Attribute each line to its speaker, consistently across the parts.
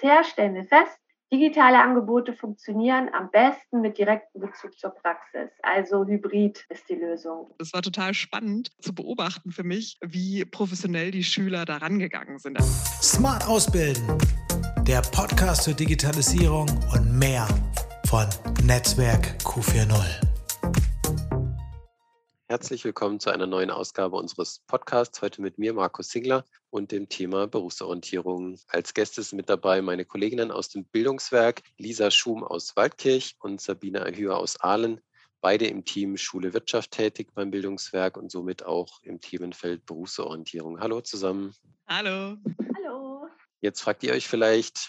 Speaker 1: Bisher stellen wir fest, digitale Angebote funktionieren am besten mit direktem Bezug zur Praxis. Also Hybrid ist die Lösung.
Speaker 2: Es war total spannend zu beobachten für mich, wie professionell die Schüler da rangegangen sind.
Speaker 3: Smart Ausbilden, der Podcast zur Digitalisierung und mehr von Netzwerk Q40.
Speaker 4: Herzlich willkommen zu einer neuen Ausgabe unseres Podcasts. Heute mit mir, Markus Singler, und dem Thema Berufsorientierung. Als Gäste sind mit dabei meine Kolleginnen aus dem Bildungswerk, Lisa Schum aus Waldkirch und Sabine Ahür aus Aalen. Beide im Team Schule Wirtschaft tätig beim Bildungswerk und somit auch im Themenfeld Berufsorientierung. Hallo zusammen.
Speaker 2: Hallo.
Speaker 1: Hallo.
Speaker 4: Jetzt fragt ihr euch vielleicht,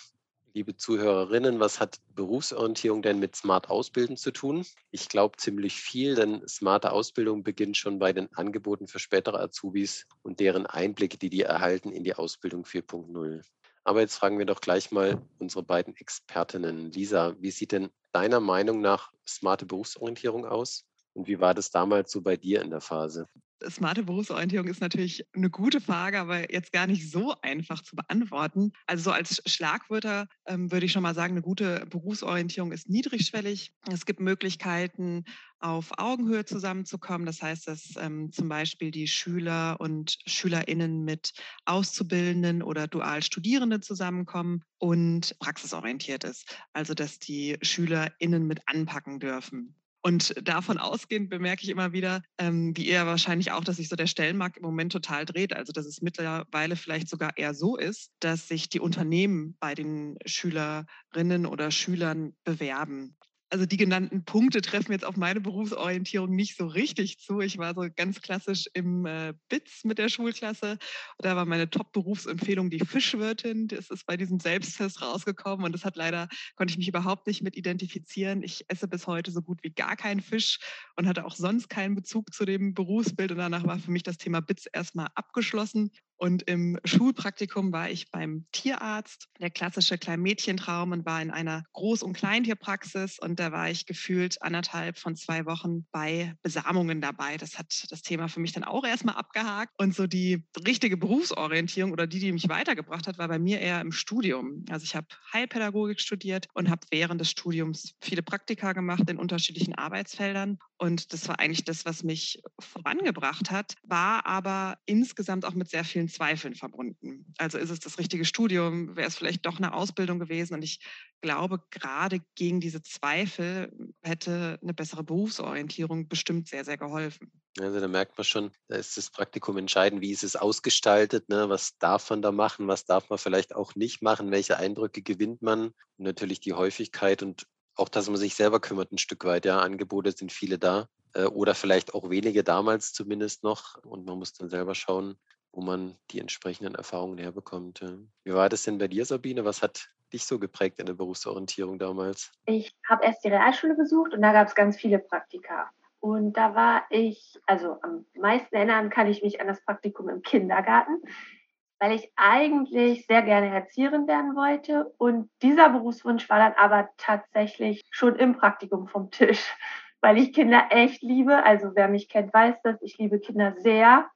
Speaker 4: liebe Zuhörerinnen, was hat Berufsorientierung denn mit Smart Ausbilden zu tun? Ich glaube ziemlich viel, denn smarte Ausbildung beginnt schon bei den Angeboten für spätere Azubis und deren Einblicke, die die erhalten in die Ausbildung 4.0. Aber jetzt fragen wir doch gleich mal unsere beiden Expertinnen. Lisa, wie sieht denn deiner Meinung nach smarte Berufsorientierung aus? Und wie war das damals so bei dir in der Phase?
Speaker 2: Smarte Berufsorientierung ist natürlich eine gute Frage, aber jetzt gar nicht so einfach zu beantworten. Also so als Schlagwörter ähm, würde ich schon mal sagen, eine gute Berufsorientierung ist niedrigschwellig. Es gibt Möglichkeiten, auf Augenhöhe zusammenzukommen. Das heißt, dass ähm, zum Beispiel die Schüler und Schülerinnen mit Auszubildenden oder Dualstudierenden zusammenkommen und praxisorientiert ist. Also dass die Schülerinnen mit anpacken dürfen. Und davon ausgehend bemerke ich immer wieder, ähm, wie ihr wahrscheinlich auch, dass sich so der Stellenmarkt im Moment total dreht. Also dass es mittlerweile vielleicht sogar eher so ist, dass sich die Unternehmen bei den Schülerinnen oder Schülern bewerben also die genannten Punkte treffen jetzt auf meine Berufsorientierung nicht so richtig zu. Ich war so ganz klassisch im äh, BITS mit der Schulklasse. Da war meine Top-Berufsempfehlung die Fischwirtin. Das ist bei diesem Selbsttest rausgekommen und das hat leider, konnte ich mich überhaupt nicht mit identifizieren. Ich esse bis heute so gut wie gar keinen Fisch und hatte auch sonst keinen Bezug zu dem Berufsbild. Und danach war für mich das Thema BITS erstmal abgeschlossen. Und im Schulpraktikum war ich beim Tierarzt, der klassische Kleinmädchentraum und war in einer Groß- und Kleintierpraxis. Und da war ich gefühlt anderthalb von zwei Wochen bei Besamungen dabei. Das hat das Thema für mich dann auch erstmal abgehakt. Und so die richtige Berufsorientierung oder die, die mich weitergebracht hat, war bei mir eher im Studium. Also ich habe Heilpädagogik studiert und habe während des Studiums viele Praktika gemacht in unterschiedlichen Arbeitsfeldern. Und das war eigentlich das, was mich vorangebracht hat, war aber insgesamt auch mit sehr vielen Zweifeln verbunden. Also ist es das richtige Studium? Wäre es vielleicht doch eine Ausbildung gewesen? Und ich glaube, gerade gegen diese Zweifel hätte eine bessere Berufsorientierung bestimmt sehr, sehr geholfen.
Speaker 4: Also da merkt man schon, da ist das Praktikum entscheidend, wie ist es ausgestaltet, ne? was darf man da machen, was darf man vielleicht auch nicht machen, welche Eindrücke gewinnt man und natürlich die Häufigkeit und auch, dass man sich selber kümmert ein Stück weit. Ja, Angebote sind viele da äh, oder vielleicht auch wenige damals zumindest noch und man muss dann selber schauen, wo man die entsprechenden Erfahrungen herbekommt. Wie war das denn bei dir, Sabine? Was hat dich so geprägt in der Berufsorientierung damals?
Speaker 1: Ich habe erst die Realschule besucht und da gab es ganz viele Praktika. Und da war ich, also am meisten erinnern kann ich mich an das Praktikum im Kindergarten, weil ich eigentlich sehr gerne Erzieherin werden wollte. Und dieser Berufswunsch war dann aber tatsächlich schon im Praktikum vom Tisch, weil ich Kinder echt liebe. Also wer mich kennt, weiß das. Ich liebe Kinder sehr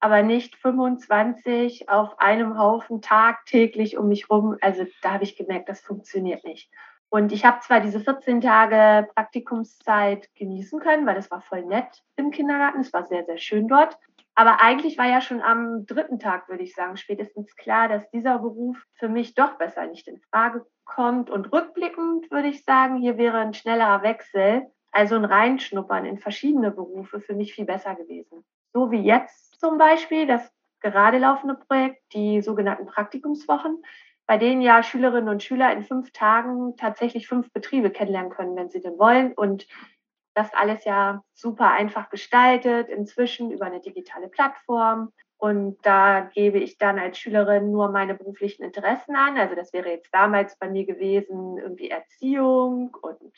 Speaker 1: aber nicht 25 auf einem Haufen tagtäglich um mich rum. Also da habe ich gemerkt, das funktioniert nicht. Und ich habe zwar diese 14 Tage Praktikumszeit genießen können, weil das war voll nett im Kindergarten. Es war sehr, sehr schön dort. Aber eigentlich war ja schon am dritten Tag, würde ich sagen, spätestens klar, dass dieser Beruf für mich doch besser nicht in Frage kommt. Und rückblickend würde ich sagen, hier wäre ein schnellerer Wechsel, also ein Reinschnuppern in verschiedene Berufe für mich viel besser gewesen. So wie jetzt zum Beispiel das gerade laufende Projekt, die sogenannten Praktikumswochen, bei denen ja Schülerinnen und Schüler in fünf Tagen tatsächlich fünf Betriebe kennenlernen können, wenn sie denn wollen. Und das alles ja super einfach gestaltet, inzwischen über eine digitale Plattform. Und da gebe ich dann als Schülerin nur meine beruflichen Interessen an. Also das wäre jetzt damals bei mir gewesen, irgendwie Erziehung und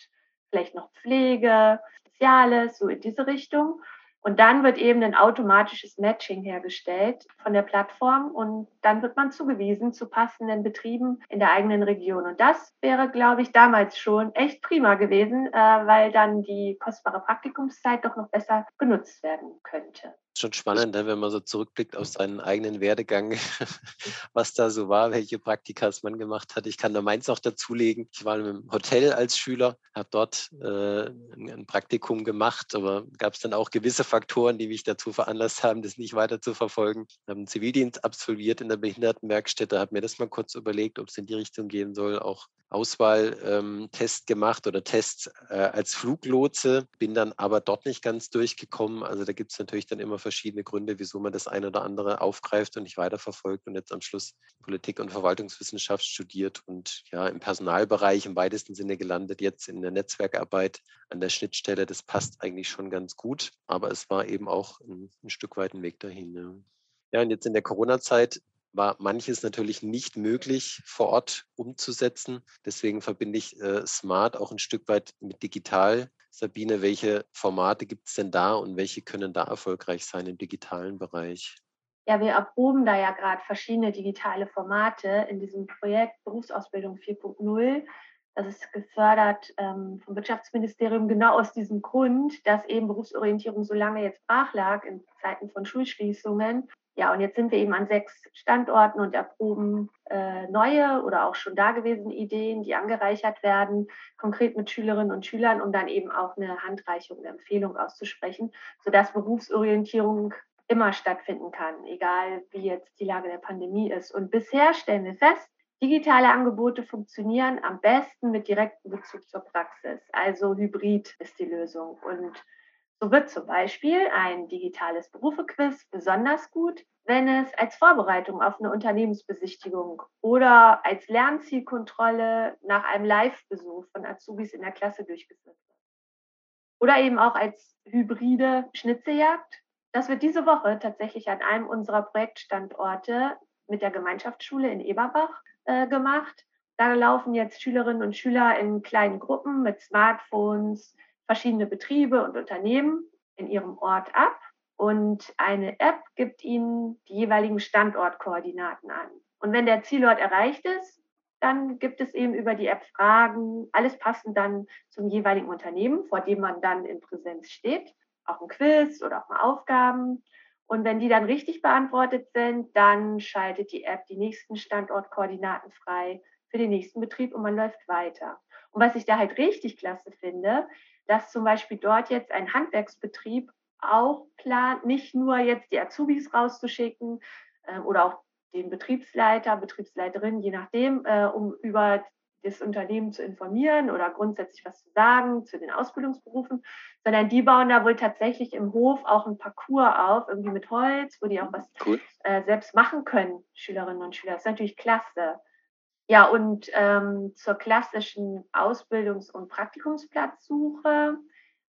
Speaker 1: vielleicht noch Pflege, Soziales, so in diese Richtung. Und dann wird eben ein automatisches Matching hergestellt von der Plattform und dann wird man zugewiesen zu passenden Betrieben in der eigenen Region. Und das wäre, glaube ich, damals schon echt prima gewesen, äh, weil dann die kostbare Praktikumszeit doch noch besser genutzt werden könnte.
Speaker 4: Schon spannend, ne, wenn man so zurückblickt auf seinen eigenen Werdegang, was da so war, welche Praktikas man gemacht hat. Ich kann da meins noch dazulegen. Ich war im Hotel als Schüler, habe dort äh, ein Praktikum gemacht, aber gab es dann auch gewisse Faktoren, die mich dazu veranlasst haben, das nicht weiter zu verfolgen. Ich habe einen Zivildienst absolviert in der Behindertenwerkstätte, habe mir das mal kurz überlegt, ob es in die Richtung gehen soll, auch Auswahltest ähm, gemacht oder Test äh, als Fluglotse, bin dann aber dort nicht ganz durchgekommen. Also da gibt es natürlich dann immer verschiedene Gründe, wieso man das eine oder andere aufgreift und nicht weiterverfolgt und jetzt am Schluss Politik und Verwaltungswissenschaft studiert und ja im Personalbereich im weitesten Sinne gelandet, jetzt in der Netzwerkarbeit an der Schnittstelle. Das passt eigentlich schon ganz gut, aber es war eben auch ein, ein Stück weit ein Weg dahin. Ja. Ja, und jetzt in der Corona-Zeit war manches natürlich nicht möglich vor Ort umzusetzen. Deswegen verbinde ich äh, Smart auch ein Stück weit mit digital. Sabine, welche Formate gibt es denn da und welche können da erfolgreich sein im digitalen Bereich?
Speaker 1: Ja, wir erproben da ja gerade verschiedene digitale Formate in diesem Projekt Berufsausbildung 4.0. Das ist gefördert ähm, vom Wirtschaftsministerium genau aus diesem Grund, dass eben Berufsorientierung so lange jetzt brach lag in Zeiten von Schulschließungen ja, und jetzt sind wir eben an sechs Standorten und erproben äh, neue oder auch schon dagewesene Ideen, die angereichert werden, konkret mit Schülerinnen und Schülern, um dann eben auch eine Handreichung, eine Empfehlung auszusprechen, sodass Berufsorientierung immer stattfinden kann, egal wie jetzt die Lage der Pandemie ist. Und bisher stellen wir fest, digitale Angebote funktionieren am besten mit direktem Bezug zur Praxis. Also Hybrid ist die Lösung. Und so wird zum Beispiel ein digitales Berufequiz besonders gut, wenn es als Vorbereitung auf eine Unternehmensbesichtigung oder als Lernzielkontrolle nach einem Live-Besuch von Azubis in der Klasse durchgeführt wird. Oder eben auch als hybride Schnitzejagd. Das wird diese Woche tatsächlich an einem unserer Projektstandorte mit der Gemeinschaftsschule in Eberbach äh, gemacht. Da laufen jetzt Schülerinnen und Schüler in kleinen Gruppen mit Smartphones, verschiedene Betriebe und Unternehmen in ihrem Ort ab und eine App gibt ihnen die jeweiligen Standortkoordinaten an. Und wenn der Zielort erreicht ist, dann gibt es eben über die App Fragen, alles passend dann zum jeweiligen Unternehmen, vor dem man dann in Präsenz steht, auch ein Quiz oder auch mal Aufgaben. Und wenn die dann richtig beantwortet sind, dann schaltet die App die nächsten Standortkoordinaten frei für den nächsten Betrieb und man läuft weiter. Und was ich da halt richtig klasse finde, dass zum Beispiel dort jetzt ein Handwerksbetrieb auch plant, nicht nur jetzt die Azubis rauszuschicken äh, oder auch den Betriebsleiter, Betriebsleiterin, je nachdem, äh, um über das Unternehmen zu informieren oder grundsätzlich was zu sagen zu den Ausbildungsberufen, sondern die bauen da wohl tatsächlich im Hof auch ein Parcours auf, irgendwie mit Holz, wo die auch was cool. äh, selbst machen können, Schülerinnen und Schüler. Das ist natürlich klasse. Ja, und ähm, zur klassischen Ausbildungs- und Praktikumsplatzsuche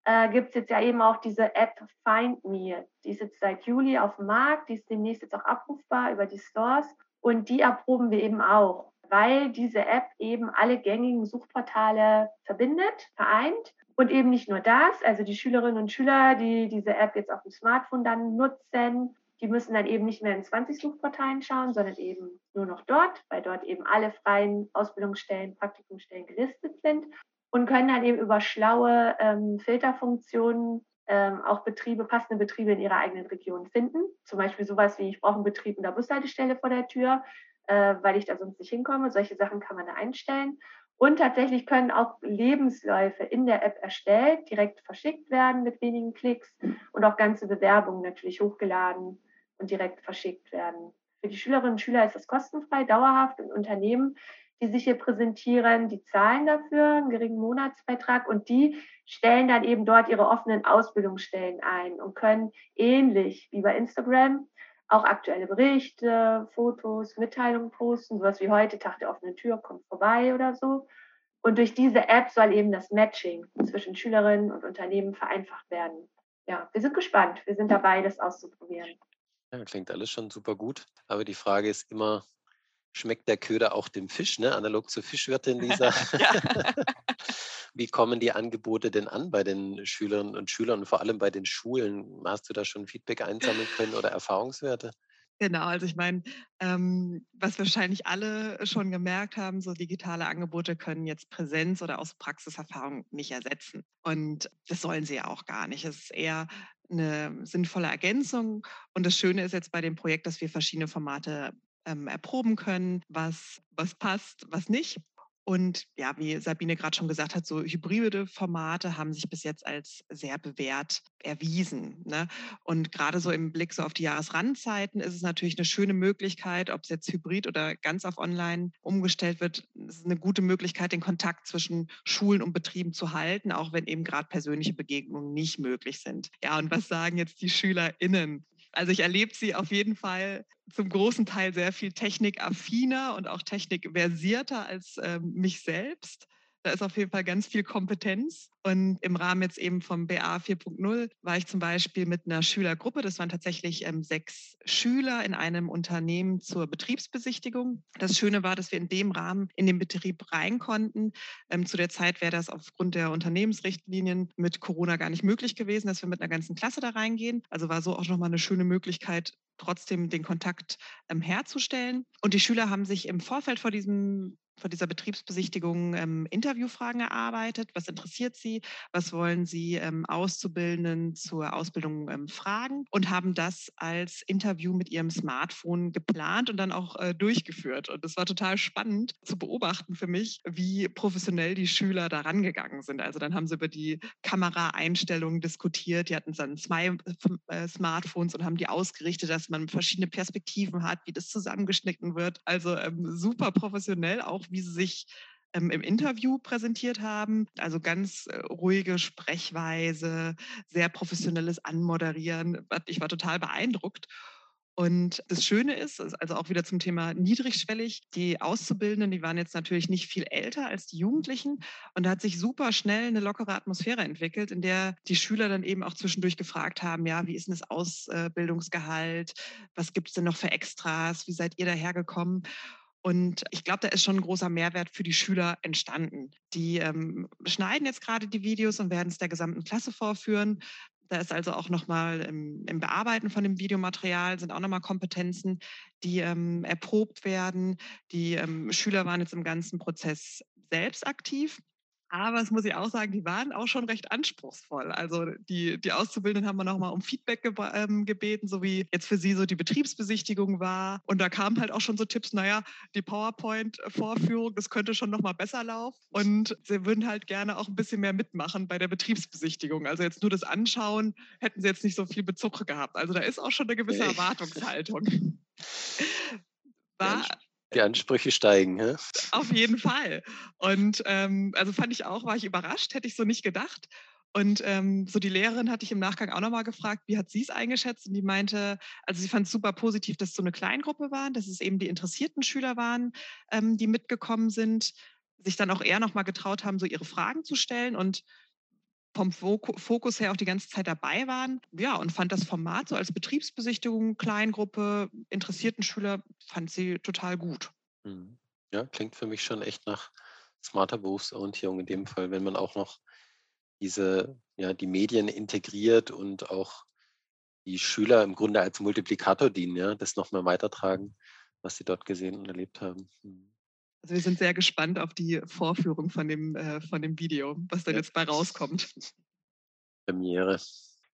Speaker 1: äh, gibt es jetzt ja eben auch diese App Find Me. Die ist jetzt seit Juli auf dem Markt, die ist demnächst jetzt auch abrufbar über die Stores und die erproben wir eben auch, weil diese App eben alle gängigen Suchportale verbindet, vereint und eben nicht nur das, also die Schülerinnen und Schüler, die diese App jetzt auf dem Smartphone dann nutzen, die müssen dann eben nicht mehr in 20 Suchportalen schauen, sondern eben nur noch dort, weil dort eben alle freien Ausbildungsstellen, Praktikumsstellen gelistet sind und können dann eben über schlaue ähm, Filterfunktionen ähm, auch Betriebe, passende Betriebe in ihrer eigenen Region finden. Zum Beispiel sowas wie, ich brauche einen Betrieb in der Bushaltestelle vor der Tür, äh, weil ich da sonst nicht hinkomme. Solche Sachen kann man da einstellen. Und tatsächlich können auch Lebensläufe in der App erstellt, direkt verschickt werden mit wenigen Klicks und auch ganze Bewerbungen natürlich hochgeladen und direkt verschickt werden. Für die Schülerinnen und Schüler ist das kostenfrei, dauerhaft und Unternehmen, die sich hier präsentieren, die zahlen dafür einen geringen Monatsbeitrag und die stellen dann eben dort ihre offenen Ausbildungsstellen ein und können ähnlich wie bei Instagram auch aktuelle Berichte, Fotos, Mitteilungen posten, sowas wie heute, Tag der offenen Tür, kommt vorbei oder so. Und durch diese App soll eben das Matching zwischen Schülerinnen und Unternehmen vereinfacht werden. Ja, wir sind gespannt. Wir sind dabei, das auszuprobieren.
Speaker 4: Ja, klingt alles schon super gut. Aber die Frage ist immer, schmeckt der Köder auch dem Fisch, ne? analog zur Fischwirtin Lisa? Wie kommen die Angebote denn an bei den Schülerinnen und Schülern und vor allem bei den Schulen? Hast du da schon Feedback einsammeln können oder Erfahrungswerte?
Speaker 2: Genau, also ich meine, ähm, was wahrscheinlich alle schon gemerkt haben, so digitale Angebote können jetzt Präsenz oder aus Praxiserfahrung nicht ersetzen. Und das sollen sie ja auch gar nicht. Es ist eher eine sinnvolle Ergänzung. Und das Schöne ist jetzt bei dem Projekt, dass wir verschiedene Formate ähm, erproben können, was, was passt, was nicht. Und ja, wie Sabine gerade schon gesagt hat, so hybride Formate haben sich bis jetzt als sehr bewährt erwiesen. Ne? Und gerade so im Blick so auf die Jahresrandzeiten ist es natürlich eine schöne Möglichkeit, ob es jetzt hybrid oder ganz auf online umgestellt wird, es ist eine gute Möglichkeit, den Kontakt zwischen Schulen und Betrieben zu halten, auch wenn eben gerade persönliche Begegnungen nicht möglich sind. Ja, und was sagen jetzt die SchülerInnen? Also ich erlebe sie auf jeden Fall zum großen Teil sehr viel technikaffiner und auch technikversierter als ähm, mich selbst. Da ist auf jeden Fall ganz viel Kompetenz. Und im Rahmen jetzt eben vom BA 4.0 war ich zum Beispiel mit einer Schülergruppe, das waren tatsächlich ähm, sechs Schüler in einem Unternehmen zur Betriebsbesichtigung. Das Schöne war, dass wir in dem Rahmen in den Betrieb rein konnten. Ähm, zu der Zeit wäre das aufgrund der Unternehmensrichtlinien mit Corona gar nicht möglich gewesen, dass wir mit einer ganzen Klasse da reingehen. Also war so auch nochmal eine schöne Möglichkeit, trotzdem den Kontakt ähm, herzustellen. Und die Schüler haben sich im Vorfeld vor diesem vor dieser Betriebsbesichtigung ähm, Interviewfragen erarbeitet. Was interessiert Sie? Was wollen Sie ähm, Auszubildenden zur Ausbildung ähm, fragen? Und haben das als Interview mit Ihrem Smartphone geplant und dann auch äh, durchgeführt. Und es war total spannend zu beobachten für mich, wie professionell die Schüler da rangegangen sind. Also dann haben sie über die Kameraeinstellungen diskutiert. Die hatten dann zwei äh, Smartphones und haben die ausgerichtet, dass man verschiedene Perspektiven hat, wie das zusammengeschnitten wird. Also ähm, super professionell auch auch, wie sie sich ähm, im Interview präsentiert haben. Also ganz äh, ruhige Sprechweise, sehr professionelles Anmoderieren. Ich war total beeindruckt. Und das Schöne ist, also auch wieder zum Thema niedrigschwellig, die Auszubildenden, die waren jetzt natürlich nicht viel älter als die Jugendlichen. Und da hat sich super schnell eine lockere Atmosphäre entwickelt, in der die Schüler dann eben auch zwischendurch gefragt haben, ja, wie ist denn das Ausbildungsgehalt? Was gibt es denn noch für Extras? Wie seid ihr dahergekommen? Und ich glaube, da ist schon ein großer Mehrwert für die Schüler entstanden. Die ähm, schneiden jetzt gerade die Videos und werden es der gesamten Klasse vorführen. Da ist also auch nochmal im, im Bearbeiten von dem Videomaterial sind auch nochmal Kompetenzen, die ähm, erprobt werden. Die ähm, Schüler waren jetzt im ganzen Prozess selbst aktiv. Aber es muss ich auch sagen, die waren auch schon recht anspruchsvoll. Also die, die Auszubildenden haben wir nochmal um Feedback ge ähm, gebeten, so wie jetzt für sie so die Betriebsbesichtigung war. Und da kamen halt auch schon so Tipps, naja, die PowerPoint-Vorführung, das könnte schon nochmal besser laufen. Und sie würden halt gerne auch ein bisschen mehr mitmachen bei der Betriebsbesichtigung. Also jetzt nur das Anschauen hätten sie jetzt nicht so viel Bezug gehabt. Also da ist auch schon eine gewisse Erwartungshaltung.
Speaker 4: War, die Ansprüche steigen. Ja?
Speaker 2: Auf jeden Fall. Und ähm, also fand ich auch, war ich überrascht, hätte ich so nicht gedacht. Und ähm, so die Lehrerin hatte ich im Nachgang auch nochmal gefragt, wie hat sie es eingeschätzt? Und die meinte, also sie fand es super positiv, dass es so eine Kleingruppe war, dass es eben die interessierten Schüler waren, ähm, die mitgekommen sind, sich dann auch eher nochmal getraut haben, so ihre Fragen zu stellen und vom Fokus her auch die ganze Zeit dabei waren. Ja, und fand das Format so als Betriebsbesichtigung, Kleingruppe, interessierten Schüler, fand sie total gut.
Speaker 4: Mhm. Ja, klingt für mich schon echt nach smarter Berufsorientierung in dem Fall, wenn man auch noch diese, ja, die Medien integriert und auch die Schüler im Grunde als Multiplikator dienen, ja, das nochmal weitertragen, was sie dort gesehen und erlebt haben. Mhm.
Speaker 2: Also wir sind sehr gespannt auf die Vorführung von dem, äh, von dem Video, was dann ja. jetzt bei rauskommt.
Speaker 4: Premiere.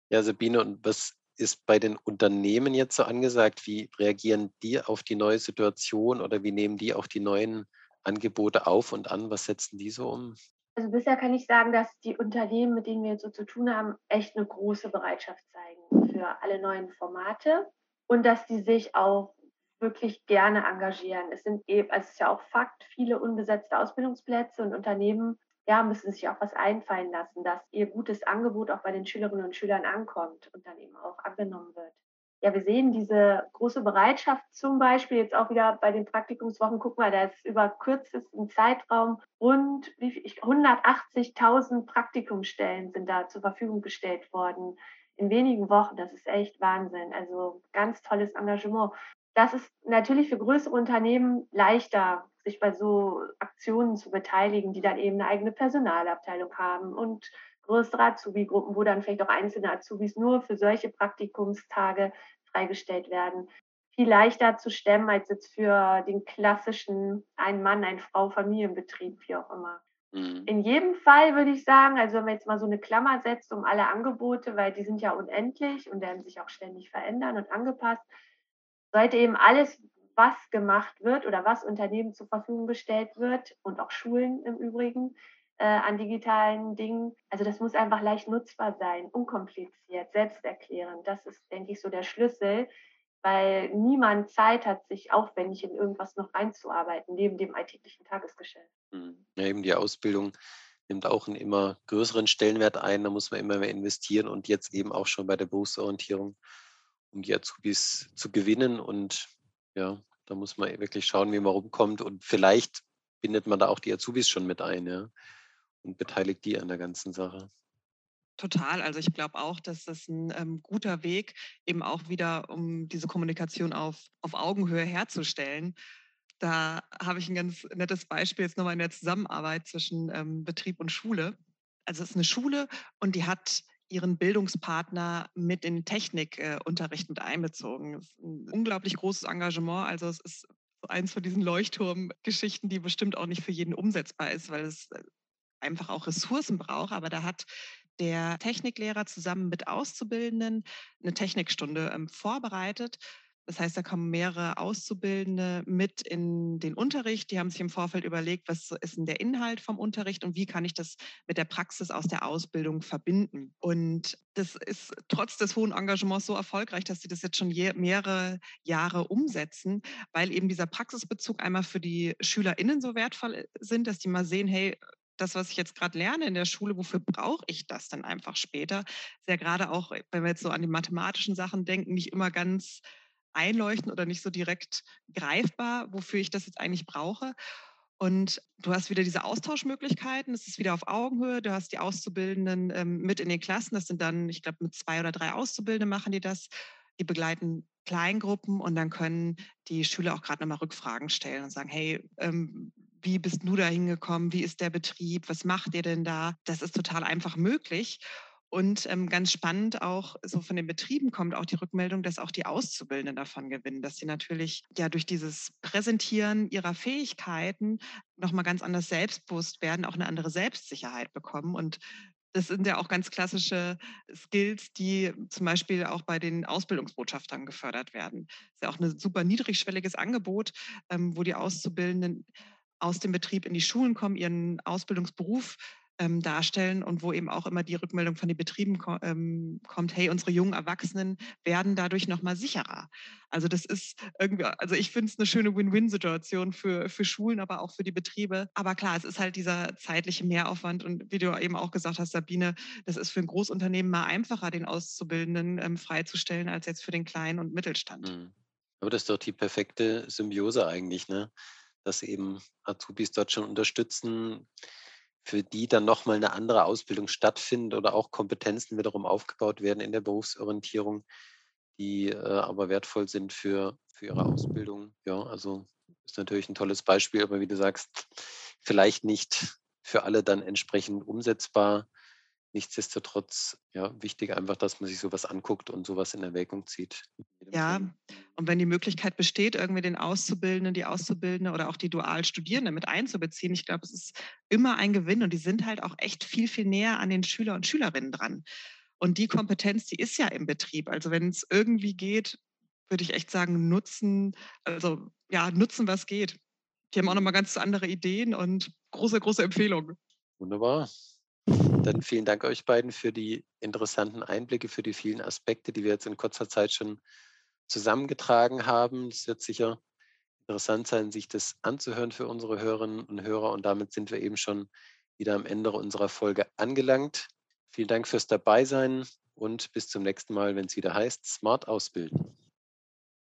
Speaker 4: Ja, Sabine, und was ist bei den Unternehmen jetzt so angesagt? Wie reagieren die auf die neue Situation oder wie nehmen die auch die neuen Angebote auf und an? Was setzen die so um?
Speaker 1: Also bisher kann ich sagen, dass die Unternehmen, mit denen wir jetzt so zu tun haben, echt eine große Bereitschaft zeigen für alle neuen Formate und dass die sich auch wirklich gerne engagieren. Es sind eben, es ist ja auch Fakt, viele unbesetzte Ausbildungsplätze und Unternehmen ja, müssen sich auch was einfallen lassen, dass ihr gutes Angebot auch bei den Schülerinnen und Schülern ankommt und dann eben auch angenommen wird. Ja, wir sehen diese große Bereitschaft zum Beispiel jetzt auch wieder bei den Praktikumswochen. Guck mal, da ist über kürzesten Zeitraum rund 180.000 Praktikumsstellen sind da zur Verfügung gestellt worden in wenigen Wochen. Das ist echt Wahnsinn. Also ganz tolles Engagement das ist natürlich für größere Unternehmen leichter, sich bei so Aktionen zu beteiligen, die dann eben eine eigene Personalabteilung haben und größere Azubi-Gruppen, wo dann vielleicht auch einzelne Azubis nur für solche Praktikumstage freigestellt werden. Viel leichter zu stemmen als jetzt für den klassischen Ein-Mann-, Ein-Frau-Familienbetrieb, wie auch immer. Mhm. In jedem Fall würde ich sagen, also wenn man jetzt mal so eine Klammer setzt um alle Angebote, weil die sind ja unendlich und werden sich auch ständig verändern und angepasst, sollte eben alles, was gemacht wird oder was Unternehmen zur Verfügung gestellt wird und auch Schulen im Übrigen äh, an digitalen Dingen, also das muss einfach leicht nutzbar sein, unkompliziert, selbsterklärend. Das ist, denke ich, so der Schlüssel, weil niemand Zeit hat, sich aufwendig in irgendwas noch einzuarbeiten, neben dem alltäglichen Tagesgeschäft.
Speaker 4: Hm. Ja, eben die Ausbildung nimmt auch einen immer größeren Stellenwert ein, da muss man immer mehr investieren und jetzt eben auch schon bei der Berufsorientierung, um die Azubis zu gewinnen und ja, da muss man wirklich schauen, wie man rumkommt und vielleicht bindet man da auch die Azubis schon mit ein, ja, und beteiligt die an der ganzen Sache.
Speaker 2: Total. Also ich glaube auch, dass das ein ähm, guter Weg eben auch wieder, um diese Kommunikation auf, auf Augenhöhe herzustellen. Da habe ich ein ganz nettes Beispiel jetzt nochmal in der Zusammenarbeit zwischen ähm, Betrieb und Schule. Also es ist eine Schule und die hat ihren Bildungspartner mit in den Technikunterricht äh, mit einbezogen. Das ist ein unglaublich großes Engagement. Also es ist eins von diesen Leuchtturmgeschichten, die bestimmt auch nicht für jeden umsetzbar ist, weil es äh, einfach auch Ressourcen braucht. Aber da hat der Techniklehrer zusammen mit Auszubildenden eine Technikstunde ähm, vorbereitet. Das heißt, da kommen mehrere Auszubildende mit in den Unterricht. Die haben sich im Vorfeld überlegt, was ist denn der Inhalt vom Unterricht und wie kann ich das mit der Praxis aus der Ausbildung verbinden. Und das ist trotz des hohen Engagements so erfolgreich, dass sie das jetzt schon mehrere Jahre umsetzen, weil eben dieser Praxisbezug einmal für die SchülerInnen so wertvoll sind, dass die mal sehen, hey, das, was ich jetzt gerade lerne in der Schule, wofür brauche ich das dann einfach später? Ist ja gerade auch, wenn wir jetzt so an die mathematischen Sachen denken, nicht immer ganz einleuchtend oder nicht so direkt greifbar, wofür ich das jetzt eigentlich brauche. Und du hast wieder diese Austauschmöglichkeiten, es ist wieder auf Augenhöhe, du hast die Auszubildenden ähm, mit in den Klassen, das sind dann, ich glaube, mit zwei oder drei Auszubildenden machen die das, die begleiten Kleingruppen und dann können die Schüler auch gerade nochmal Rückfragen stellen und sagen, hey, ähm, wie bist du da hingekommen? Wie ist der Betrieb? Was macht ihr denn da? Das ist total einfach möglich. Und ähm, ganz spannend auch so von den Betrieben kommt auch die Rückmeldung, dass auch die Auszubildenden davon gewinnen, dass sie natürlich ja durch dieses Präsentieren ihrer Fähigkeiten nochmal ganz anders selbstbewusst werden, auch eine andere Selbstsicherheit bekommen. Und das sind ja auch ganz klassische Skills, die zum Beispiel auch bei den Ausbildungsbotschaftern gefördert werden. Das ist ja auch ein super niedrigschwelliges Angebot, ähm, wo die Auszubildenden aus dem Betrieb in die Schulen kommen, ihren Ausbildungsberuf ähm, darstellen und wo eben auch immer die Rückmeldung von den Betrieben ko ähm, kommt, hey, unsere jungen Erwachsenen werden dadurch nochmal sicherer. Also das ist irgendwie, also ich finde es eine schöne Win-Win-Situation für, für Schulen, aber auch für die Betriebe. Aber klar, es ist halt dieser zeitliche Mehraufwand und wie du eben auch gesagt hast, Sabine, das ist für ein Großunternehmen mal einfacher, den Auszubildenden ähm, freizustellen, als jetzt für den Kleinen und Mittelstand. Mhm.
Speaker 4: Aber das ist doch die perfekte Symbiose eigentlich, ne? dass eben Azubis dort schon unterstützen, für die dann nochmal eine andere Ausbildung stattfindet oder auch Kompetenzen wiederum aufgebaut werden in der Berufsorientierung, die äh, aber wertvoll sind für, für ihre Ausbildung. Ja, also ist natürlich ein tolles Beispiel, aber wie du sagst, vielleicht nicht für alle dann entsprechend umsetzbar. Nichtsdestotrotz, ja, wichtig einfach, dass man sich sowas anguckt und sowas in Erwägung zieht.
Speaker 2: Ja, und wenn die Möglichkeit besteht, irgendwie den Auszubildenden, die Auszubildende oder auch die Dualstudierenden mit einzubeziehen, ich glaube, es ist immer ein Gewinn und die sind halt auch echt viel, viel näher an den Schüler und Schülerinnen dran. Und die Kompetenz, die ist ja im Betrieb. Also wenn es irgendwie geht, würde ich echt sagen, nutzen, also ja, nutzen, was geht. Die haben auch nochmal ganz andere Ideen und große, große Empfehlungen.
Speaker 4: Wunderbar. Dann vielen Dank euch beiden für die interessanten Einblicke, für die vielen Aspekte, die wir jetzt in kurzer Zeit schon zusammengetragen haben. Es wird sicher interessant sein, sich das anzuhören für unsere Hörerinnen und Hörer. Und damit sind wir eben schon wieder am Ende unserer Folge angelangt. Vielen Dank fürs Dabeisein und bis zum nächsten Mal, wenn es wieder heißt Smart Ausbilden.